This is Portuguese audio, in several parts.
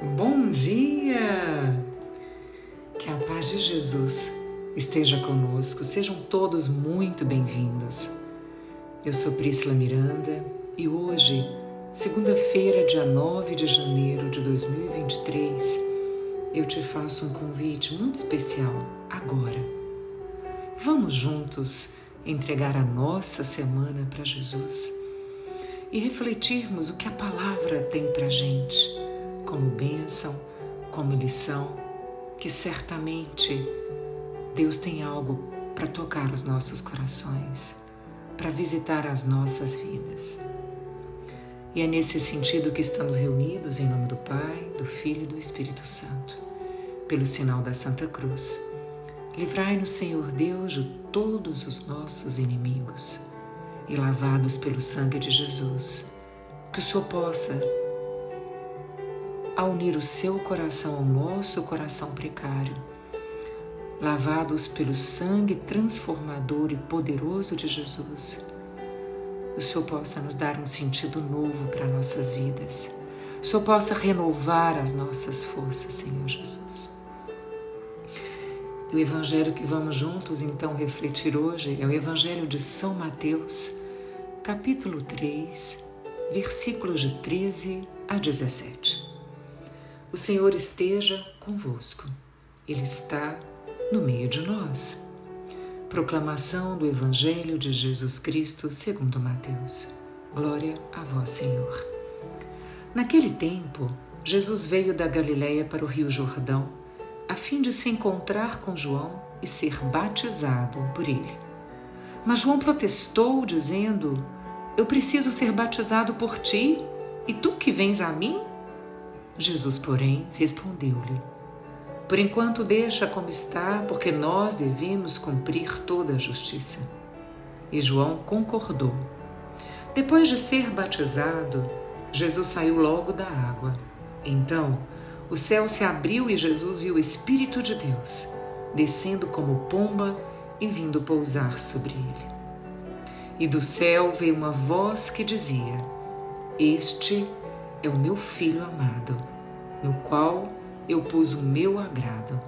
Bom dia! Que a paz de Jesus esteja conosco, sejam todos muito bem-vindos. Eu sou Priscila Miranda e hoje, segunda-feira, dia 9 de janeiro de 2023, eu te faço um convite muito especial agora. Vamos juntos entregar a nossa semana para Jesus e refletirmos o que a palavra tem para gente como bênção, como lição, que certamente Deus tem algo para tocar os nossos corações, para visitar as nossas vidas. E é nesse sentido que estamos reunidos em nome do Pai, do Filho e do Espírito Santo, pelo sinal da Santa Cruz. Livrai-nos, Senhor Deus, de todos os nossos inimigos e lavados pelo sangue de Jesus. Que o Senhor possa a unir o seu coração ao nosso coração precário, lavados pelo sangue transformador e poderoso de Jesus, o Senhor possa nos dar um sentido novo para nossas vidas. O Senhor possa renovar as nossas forças, Senhor Jesus. O evangelho que vamos juntos então refletir hoje é o evangelho de São Mateus, capítulo 3, versículos de 13 a 17. O Senhor esteja convosco, Ele está no meio de nós. Proclamação do Evangelho de Jesus Cristo segundo Mateus. Glória a vós, Senhor. Naquele tempo, Jesus veio da Galiléia para o Rio Jordão, a fim de se encontrar com João e ser batizado por ele. Mas João protestou, dizendo: Eu preciso ser batizado por ti, e tu que vens a mim? Jesus, porém, respondeu-lhe: Por enquanto deixa como está, porque nós devemos cumprir toda a justiça. E João concordou. Depois de ser batizado, Jesus saiu logo da água. Então, o céu se abriu e Jesus viu o Espírito de Deus descendo como pomba e vindo pousar sobre ele. E do céu veio uma voz que dizia: Este é o meu filho amado, no qual eu pus o meu agrado.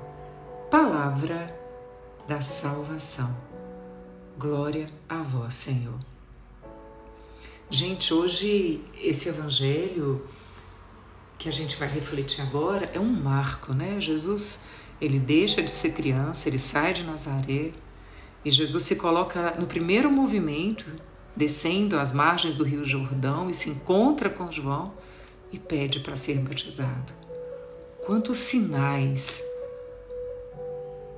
Palavra da salvação. Glória a vós, Senhor. Gente, hoje esse evangelho que a gente vai refletir agora é um marco, né? Jesus, ele deixa de ser criança, ele sai de Nazaré e Jesus se coloca no primeiro movimento, descendo as margens do Rio Jordão e se encontra com João e pede para ser batizado. Quantos sinais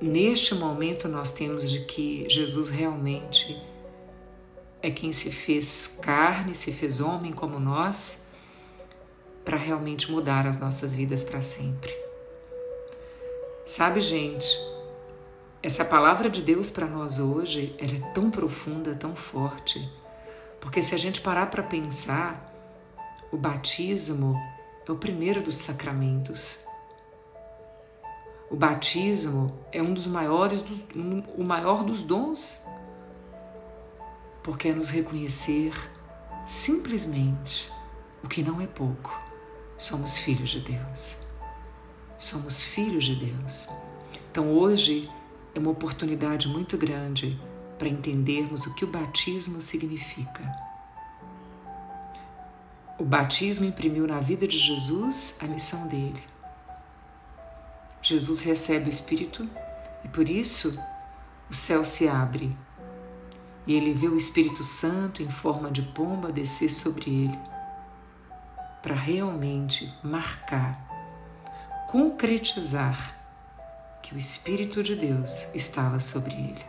neste momento nós temos de que Jesus realmente é quem se fez carne, se fez homem como nós, para realmente mudar as nossas vidas para sempre. Sabe, gente, essa palavra de Deus para nós hoje, ela é tão profunda, tão forte, porque se a gente parar para pensar, o batismo é o primeiro dos sacramentos. O batismo é um dos maiores, dos, um, o maior dos dons, porque é nos reconhecer simplesmente o que não é pouco. Somos filhos de Deus. Somos filhos de Deus. Então hoje é uma oportunidade muito grande para entendermos o que o batismo significa. O batismo imprimiu na vida de Jesus a missão dele. Jesus recebe o Espírito e por isso o céu se abre e ele vê o Espírito Santo em forma de pomba descer sobre ele para realmente marcar, concretizar que o Espírito de Deus estava sobre ele.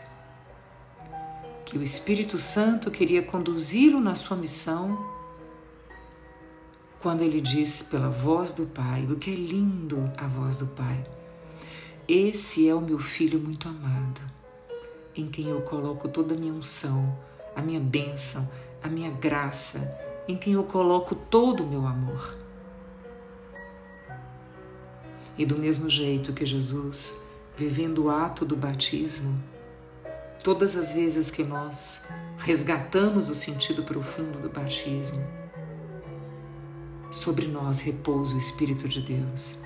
Que o Espírito Santo queria conduzi-lo na sua missão quando ele diz pela voz do Pai, o que é lindo a voz do Pai. Esse é o meu filho muito amado, em quem eu coloco toda a minha unção, a minha bênção, a minha graça, em quem eu coloco todo o meu amor. E do mesmo jeito que Jesus, vivendo o ato do batismo, todas as vezes que nós resgatamos o sentido profundo do batismo, sobre nós repousa o Espírito de Deus.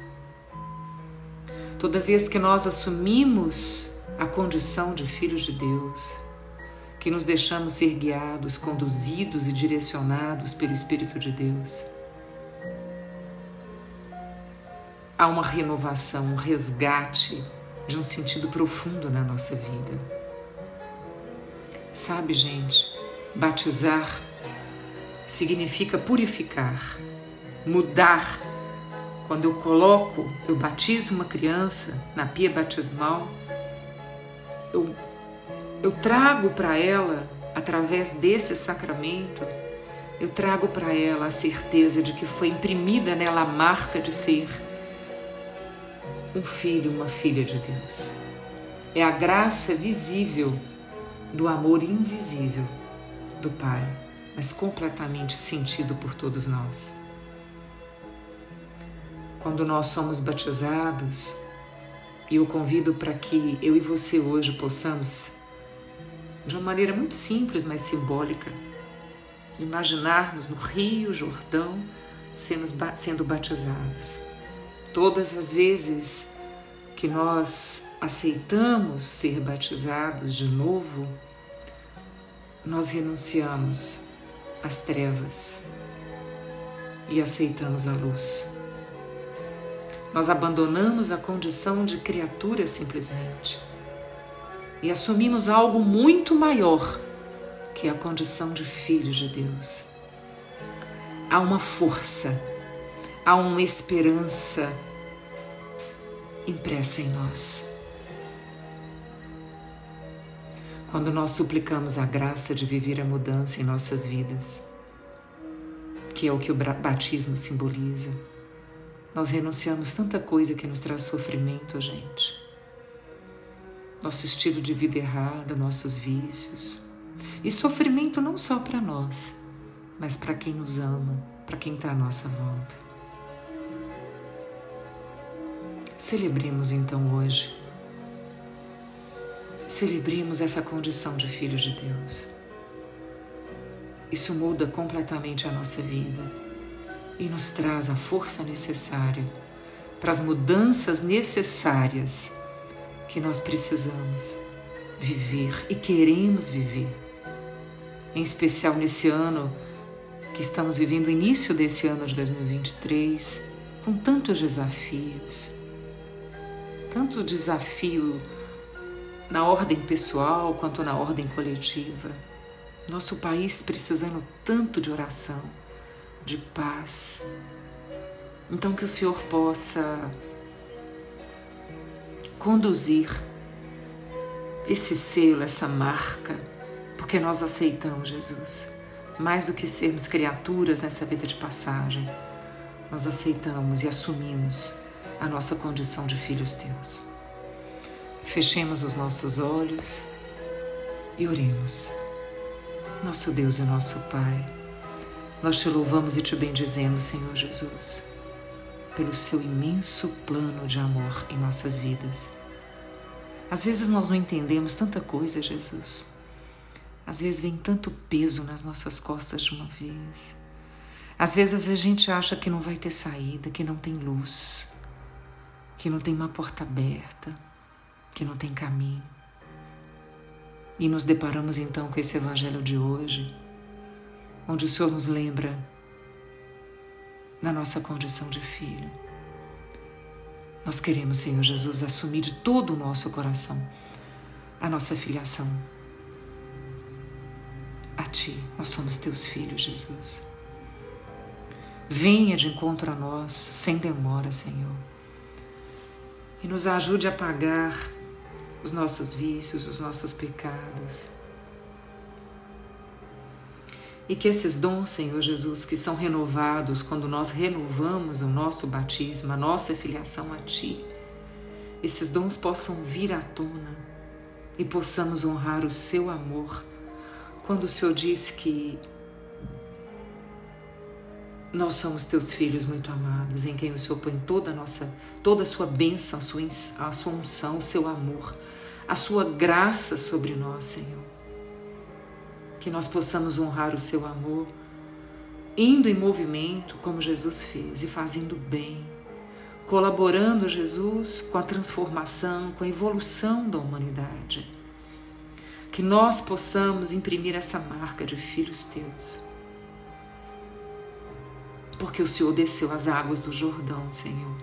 Toda vez que nós assumimos a condição de filhos de Deus, que nos deixamos ser guiados, conduzidos e direcionados pelo Espírito de Deus, há uma renovação, um resgate de um sentido profundo na nossa vida. Sabe, gente, batizar significa purificar, mudar. Quando eu coloco, eu batizo uma criança na pia batismal, eu, eu trago para ela, através desse sacramento, eu trago para ela a certeza de que foi imprimida nela a marca de ser um filho, uma filha de Deus. É a graça visível do amor invisível do Pai, mas completamente sentido por todos nós. Quando nós somos batizados, e eu convido para que eu e você hoje possamos, de uma maneira muito simples, mas simbólica, imaginarmos no Rio Jordão sendo batizados. Todas as vezes que nós aceitamos ser batizados de novo, nós renunciamos às trevas e aceitamos a luz. Nós abandonamos a condição de criatura simplesmente e assumimos algo muito maior, que a condição de filhos de Deus. Há uma força há uma esperança impressa em nós. Quando nós suplicamos a graça de viver a mudança em nossas vidas, que é o que o batismo simboliza, nós renunciamos tanta coisa que nos traz sofrimento a gente. Nosso estilo de vida errado, nossos vícios. E sofrimento não só para nós, mas para quem nos ama, para quem está à nossa volta. Celebremos então hoje. Celebremos essa condição de filhos de Deus. Isso muda completamente a nossa vida e nos traz a força necessária para as mudanças necessárias que nós precisamos viver e queremos viver. Em especial nesse ano que estamos vivendo, o início desse ano de 2023, com tantos desafios tanto desafio na ordem pessoal quanto na ordem coletiva. Nosso país precisando tanto de oração, de paz. Então, que o Senhor possa conduzir esse selo, essa marca, porque nós aceitamos Jesus. Mais do que sermos criaturas nessa vida de passagem, nós aceitamos e assumimos a nossa condição de filhos teus. Fechemos os nossos olhos e oremos. Nosso Deus e nosso Pai, nós te louvamos e te bendizemos, Senhor Jesus, pelo seu imenso plano de amor em nossas vidas. Às vezes nós não entendemos tanta coisa, Jesus. Às vezes vem tanto peso nas nossas costas de uma vez. Às vezes a gente acha que não vai ter saída, que não tem luz que não tem uma porta aberta, que não tem caminho. E nos deparamos então com esse Evangelho de hoje, onde o Senhor nos lembra da nossa condição de filho. Nós queremos, Senhor Jesus, assumir de todo o nosso coração a nossa filiação a Ti. Nós somos Teus filhos, Jesus. Venha de encontro a nós sem demora, Senhor e nos ajude a pagar os nossos vícios, os nossos pecados. E que esses dons, Senhor Jesus, que são renovados quando nós renovamos o nosso batismo, a nossa filiação a Ti, esses dons possam vir à tona e possamos honrar o Seu amor. Quando o Senhor diz que nós somos teus filhos muito amados, em quem o Senhor põe toda a nossa, toda a sua bênção, a sua, a sua unção, o seu amor, a sua graça sobre nós, Senhor. Que nós possamos honrar o seu amor indo em movimento como Jesus fez e fazendo bem, colaborando Jesus com a transformação, com a evolução da humanidade. Que nós possamos imprimir essa marca de filhos teus. Porque o Senhor desceu as águas do Jordão, Senhor,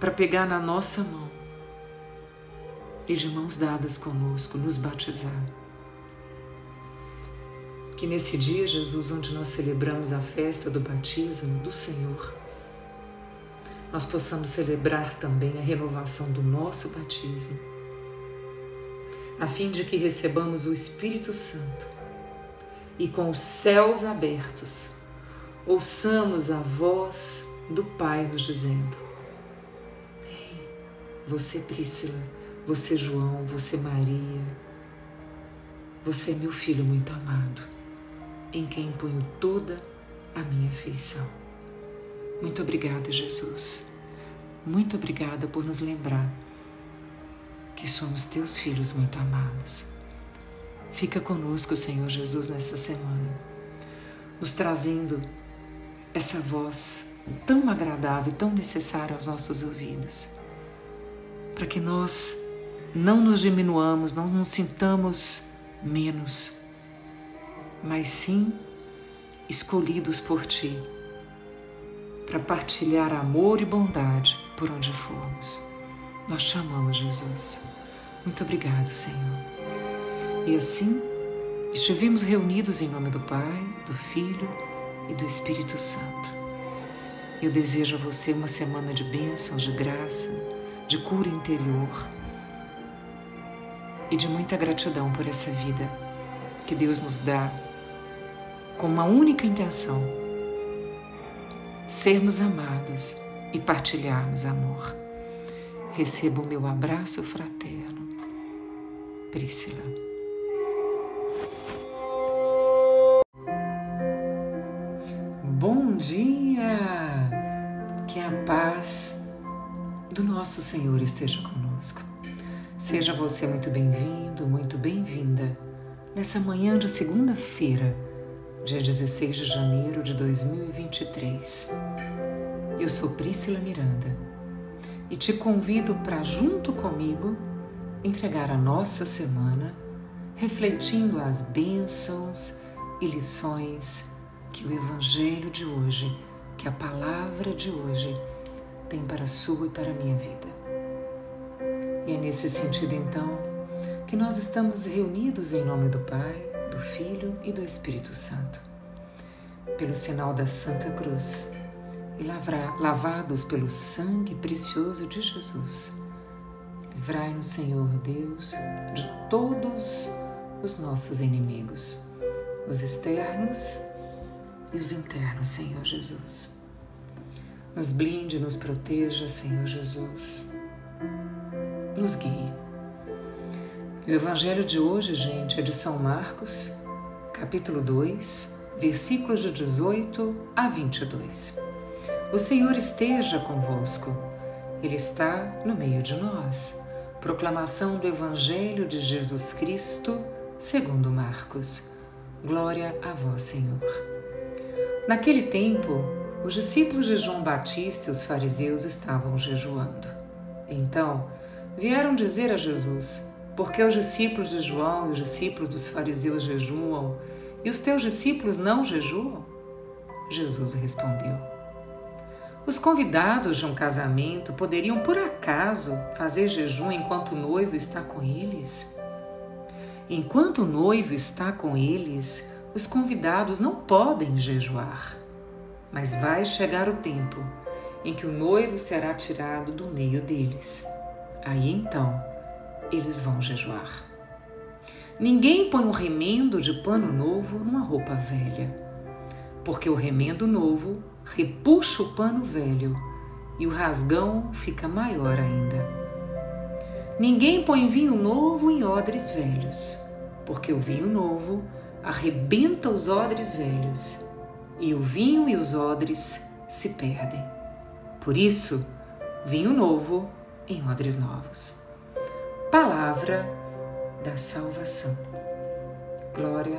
para pegar na nossa mão e de mãos dadas conosco nos batizar que nesse dia, Jesus, onde nós celebramos a festa do batismo do Senhor, nós possamos celebrar também a renovação do nosso batismo, a fim de que recebamos o Espírito Santo e com os céus abertos, ouçamos a voz do Pai nos dizendo: Ei, você Priscila, você João, você Maria, você é meu filho muito amado em quem ponho toda a minha afeição. Muito obrigada, Jesus. Muito obrigada por nos lembrar que somos teus filhos muito amados. Fica conosco, Senhor Jesus, nessa semana, nos trazendo essa voz tão agradável e tão necessária aos nossos ouvidos, para que nós não nos diminuamos, não nos sintamos menos mas sim escolhidos por Ti, para partilhar amor e bondade por onde formos. Nós te amamos, Jesus. Muito obrigado, Senhor. E assim, estivemos reunidos em nome do Pai, do Filho e do Espírito Santo. Eu desejo a você uma semana de bênçãos, de graça, de cura interior e de muita gratidão por essa vida que Deus nos dá com uma única intenção: sermos amados e partilharmos amor. Receba o meu abraço fraterno. Priscila. Bom dia! Que a paz do nosso Senhor esteja conosco. Seja você muito bem-vindo, muito bem-vinda nessa manhã de segunda-feira dia 16 de janeiro de 2023. Eu sou Priscila Miranda e te convido para, junto comigo, entregar a nossa semana refletindo as bênçãos e lições que o Evangelho de hoje, que a palavra de hoje tem para a sua e para a minha vida. E é nesse sentido, então, que nós estamos reunidos em nome do Pai do Filho e do Espírito Santo. Pelo sinal da Santa Cruz e lavados pelo sangue precioso de Jesus, livrai-nos, Senhor Deus, de todos os nossos inimigos, os externos e os internos, Senhor Jesus. Nos blinde, nos proteja, Senhor Jesus. Nos guie o Evangelho de hoje, gente, é de São Marcos, capítulo 2, versículos de 18 a 22. O Senhor esteja convosco, Ele está no meio de nós. Proclamação do Evangelho de Jesus Cristo, segundo Marcos. Glória a vós, Senhor. Naquele tempo, os discípulos de João Batista e os fariseus estavam jejuando. Então, vieram dizer a Jesus: porque os discípulos de João e os discípulos dos fariseus jejuam e os teus discípulos não jejuam? Jesus respondeu: Os convidados de um casamento poderiam por acaso fazer jejum enquanto o noivo está com eles? Enquanto o noivo está com eles, os convidados não podem jejuar. Mas vai chegar o tempo em que o noivo será tirado do meio deles. Aí então eles vão jejuar. Ninguém põe um remendo de pano novo numa roupa velha, porque o remendo novo repuxa o pano velho e o rasgão fica maior ainda. Ninguém põe vinho novo em odres velhos, porque o vinho novo arrebenta os odres velhos e o vinho e os odres se perdem. Por isso, vinho novo em odres novos. Palavra da salvação. Glória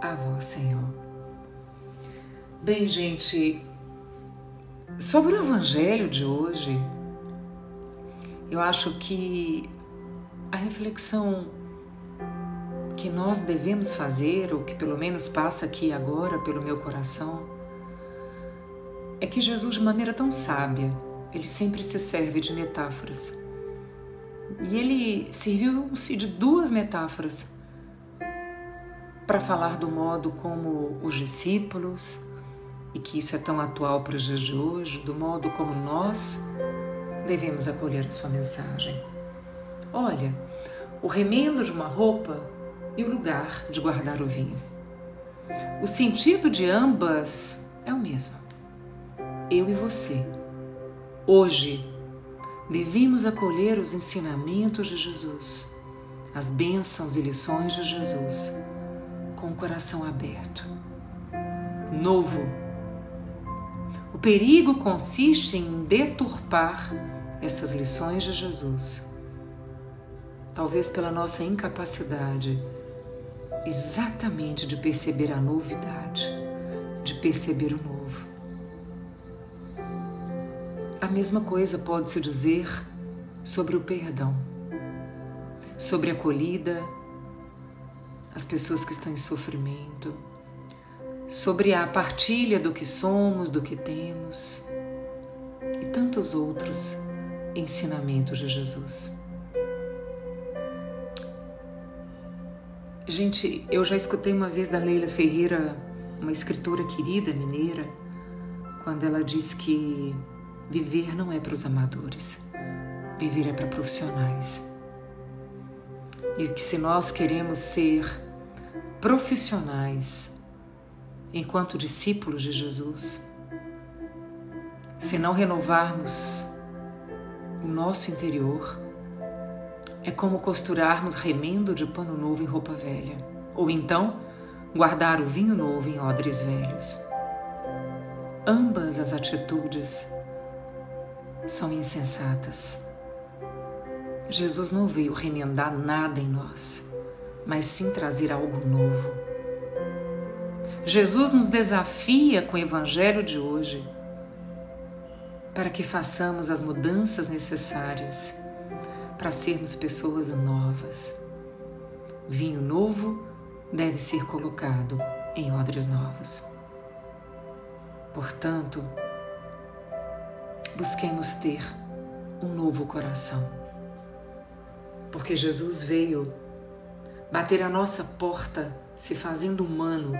a vós, Senhor. Bem, gente, sobre o evangelho de hoje, eu acho que a reflexão que nós devemos fazer, ou que pelo menos passa aqui agora pelo meu coração, é que Jesus, de maneira tão sábia, ele sempre se serve de metáforas. E ele serviu-se de duas metáforas para falar do modo como os discípulos, e que isso é tão atual para os dias de hoje, do modo como nós devemos acolher a sua mensagem. Olha, o remendo de uma roupa e o lugar de guardar o vinho. O sentido de ambas é o mesmo. Eu e você, hoje, devemos acolher os ensinamentos de Jesus, as bênçãos e lições de Jesus, com o coração aberto. Novo. O perigo consiste em deturpar essas lições de Jesus, talvez pela nossa incapacidade exatamente de perceber a novidade, de perceber o novo. A mesma coisa pode-se dizer sobre o perdão, sobre a acolhida, as pessoas que estão em sofrimento, sobre a partilha do que somos, do que temos e tantos outros ensinamentos de Jesus. Gente, eu já escutei uma vez da Leila Ferreira, uma escritora querida mineira, quando ela diz que viver não é para os amadores, viver é para profissionais. E que se nós queremos ser profissionais enquanto discípulos de Jesus, se não renovarmos o nosso interior, é como costurarmos remendo de pano novo em roupa velha, ou então guardar o vinho novo em odres velhos. Ambas as atitudes são insensatas. Jesus não veio remendar nada em nós, mas sim trazer algo novo. Jesus nos desafia com o evangelho de hoje para que façamos as mudanças necessárias para sermos pessoas novas. Vinho novo deve ser colocado em odres novos. Portanto, busquemos ter um novo coração. Porque Jesus veio bater a nossa porta, se fazendo humano,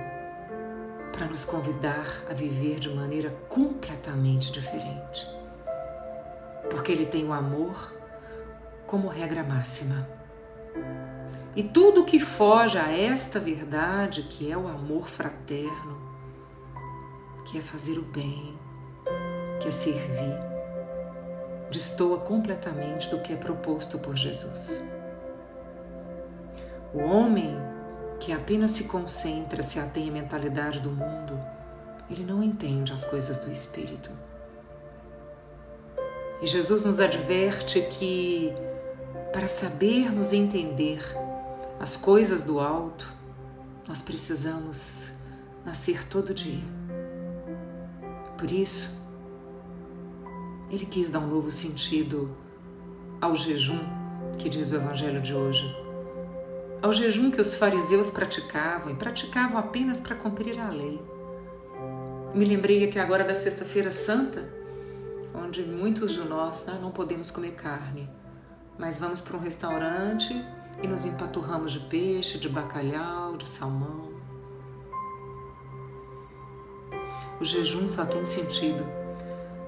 para nos convidar a viver de maneira completamente diferente. Porque Ele tem o amor como regra máxima. E tudo que foge a esta verdade, que é o amor fraterno, que é fazer o bem, que é servir, destoa completamente do que é proposto por Jesus. O homem que apenas se concentra, se atém à mentalidade do mundo, ele não entende as coisas do espírito. E Jesus nos adverte que para sabermos entender as coisas do alto, nós precisamos nascer todo dia. Por isso, ele quis dar um novo sentido ao jejum que diz o Evangelho de hoje. Ao jejum que os fariseus praticavam e praticavam apenas para cumprir a lei. Me lembrei aqui agora da Sexta-feira Santa, onde muitos de nós né, não podemos comer carne mas vamos para um restaurante e nos empaturramos de peixe, de bacalhau, de salmão. O jejum só tem sentido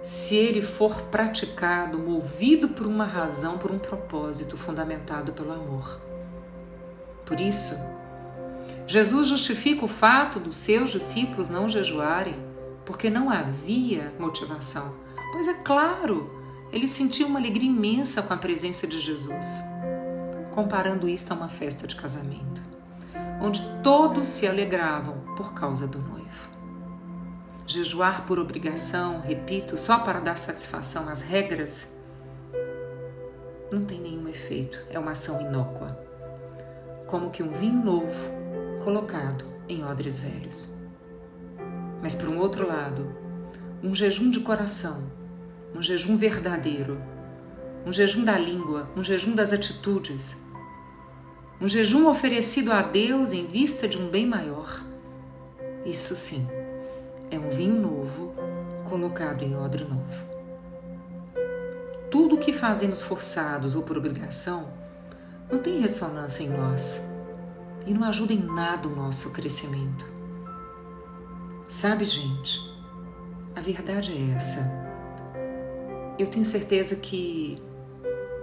se ele for praticado, movido por uma razão, por um propósito fundamentado pelo amor. Por isso, Jesus justifica o fato dos seus discípulos não jejuarem, porque não havia motivação. Pois é claro, ele sentiu uma alegria imensa com a presença de Jesus, comparando isto a uma festa de casamento, onde todos se alegravam por causa do noivo. Jejuar por obrigação, repito, só para dar satisfação às regras, não tem nenhum efeito, é uma ação inócua, como que um vinho novo colocado em odres velhos. mas por um outro lado, um jejum de coração, um jejum verdadeiro, um jejum da língua, um jejum das atitudes, um jejum oferecido a Deus em vista de um bem maior. Isso sim, é um vinho novo colocado em odre novo. Tudo o que fazemos forçados ou por obrigação não tem ressonância em nós e não ajuda em nada o nosso crescimento. Sabe, gente, a verdade é essa. Eu tenho certeza que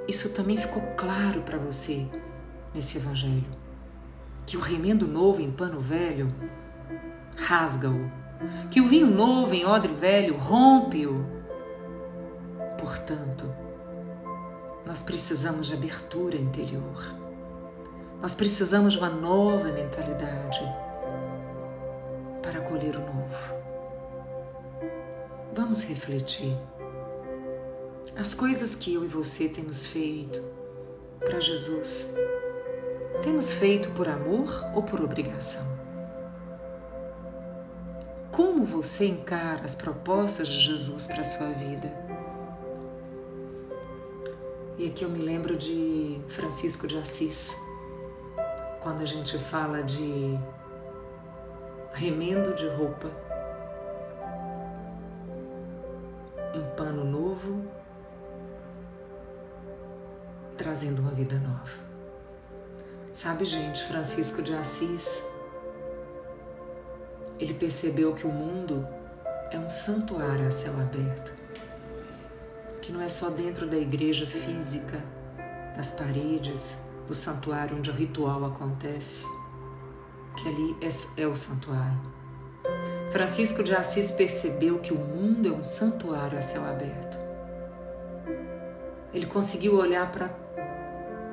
isso também ficou claro para você nesse Evangelho. Que o remendo novo em pano velho rasga-o, que o vinho novo em odre velho rompe-o. Portanto, nós precisamos de abertura interior. Nós precisamos de uma nova mentalidade para acolher o novo. Vamos refletir. As coisas que eu e você temos feito para Jesus, temos feito por amor ou por obrigação? Como você encara as propostas de Jesus para a sua vida? E aqui eu me lembro de Francisco de Assis, quando a gente fala de remendo de roupa, um pano novo, trazendo uma vida nova. Sabe, gente, Francisco de Assis, ele percebeu que o mundo é um santuário a céu aberto, que não é só dentro da igreja física, das paredes, do santuário onde o ritual acontece, que ali é, é o santuário. Francisco de Assis percebeu que o mundo é um santuário a céu aberto. Ele conseguiu olhar para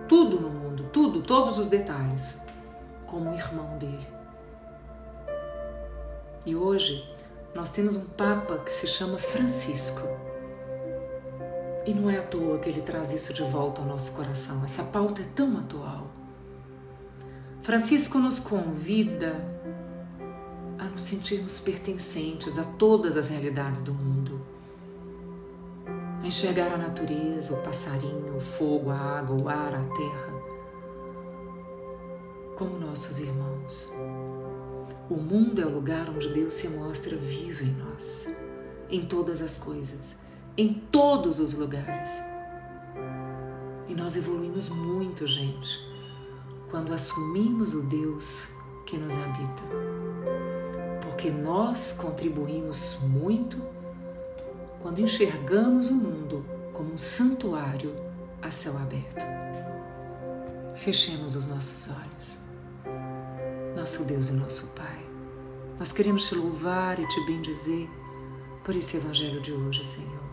tudo no mundo, tudo, todos os detalhes, como irmão dele. E hoje nós temos um Papa que se chama Francisco. E não é à toa que ele traz isso de volta ao nosso coração. Essa pauta é tão atual. Francisco nos convida a nos sentirmos pertencentes a todas as realidades do mundo, a enxergar a natureza, o passarinho, o fogo, a água, o ar, a terra, como nossos irmãos. O mundo é o lugar onde Deus se mostra vivo em nós, em todas as coisas, em todos os lugares. E nós evoluímos muito, gente quando assumimos o Deus que nos habita. Porque nós contribuímos muito quando enxergamos o mundo como um santuário a céu aberto. Fechemos os nossos olhos. Nosso Deus e nosso Pai, nós queremos te louvar e te bendizer por esse Evangelho de hoje, Senhor.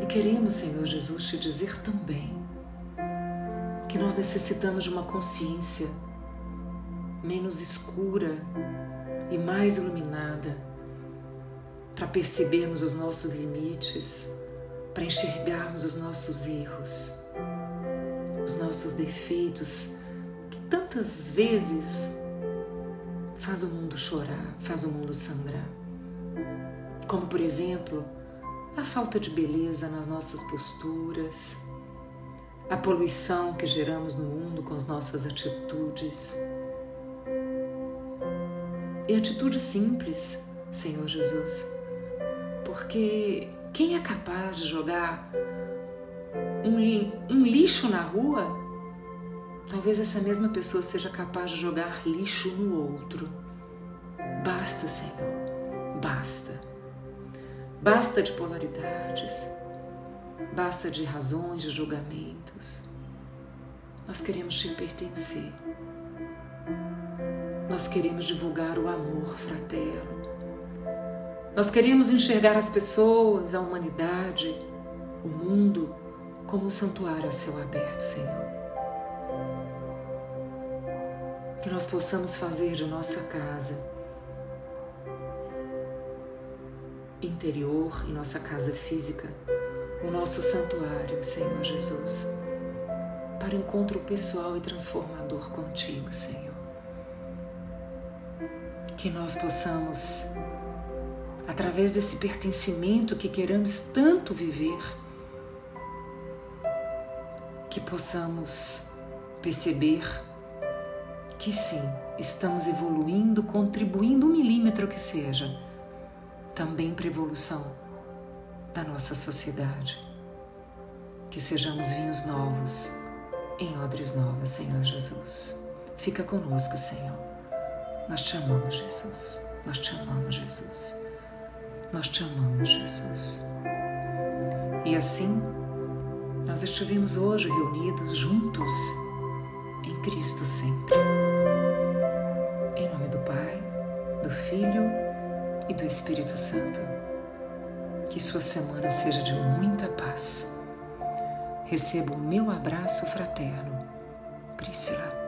E queremos, Senhor Jesus, te dizer também que nós necessitamos de uma consciência menos escura e mais iluminada para percebermos os nossos limites, para enxergarmos os nossos erros, os nossos defeitos, que tantas vezes faz o mundo chorar, faz o mundo sangrar. Como, por exemplo, a falta de beleza nas nossas posturas, a poluição que geramos no mundo com as nossas atitudes. E atitude simples, Senhor Jesus, porque quem é capaz de jogar um, um lixo na rua, talvez essa mesma pessoa seja capaz de jogar lixo no outro. Basta, Senhor, basta. Basta de polaridades basta de razões, de julgamentos. Nós queremos te pertencer. Nós queremos divulgar o amor fraterno. Nós queremos enxergar as pessoas, a humanidade, o mundo como um santuário a céu aberto, Senhor. Que nós possamos fazer de nossa casa interior, em nossa casa física, o nosso santuário, Senhor Jesus, para encontro pessoal e transformador contigo, Senhor. que nós possamos, através desse pertencimento que queremos tanto viver, que possamos perceber que sim, estamos evoluindo, contribuindo um milímetro que seja, também para a evolução da nossa sociedade. Que sejamos vinhos novos em odres novas, Senhor Jesus. Fica conosco, Senhor. Nós te amamos, Jesus. Nós te amamos, Jesus. Nós te amamos, Jesus. E assim, nós estivemos hoje reunidos juntos em Cristo sempre. Filho e do Espírito Santo. Que sua semana seja de muita paz. Receba o meu abraço fraterno. Priscila.